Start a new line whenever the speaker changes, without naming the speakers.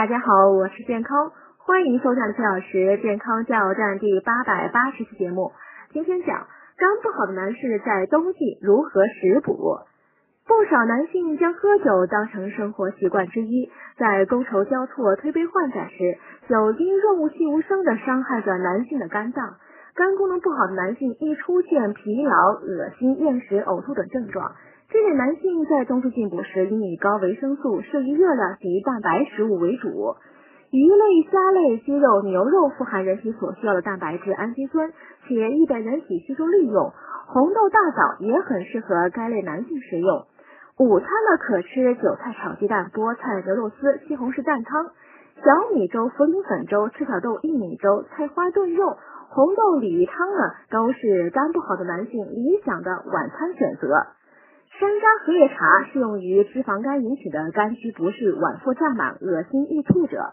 大家好，我是健康，欢迎收看崔老师健康加油站第八百八十期节目。今天讲肝不好的男士在冬季如何食补。不少男性将喝酒当成生活习惯之一，在觥筹交错、推杯换盏时，酒精润物细无声的伤害着男性的肝脏。肝功能不好的男性易出现疲劳、恶心、厌食、呕吐等症状。这类男性在冬季进补时，应以高维生素、摄入热量及蛋白食物为主。鱼类、虾类、鸡肉、牛肉富含人体所需要的蛋白质、氨基酸，且易被人体吸收利用。红豆、大枣也很适合该类男性食用。午餐呢，可吃韭菜炒鸡蛋、菠菜牛肉丝、西红柿蛋汤、小米粥、茯苓粉粥、赤小豆薏米粥、菜花炖肉、红豆鲤鱼汤呢，都是肝不好的男性理想的晚餐选择。山楂荷叶茶适用于脂肪肝引起的肝虚不适、脘腹胀满、恶心易吐者。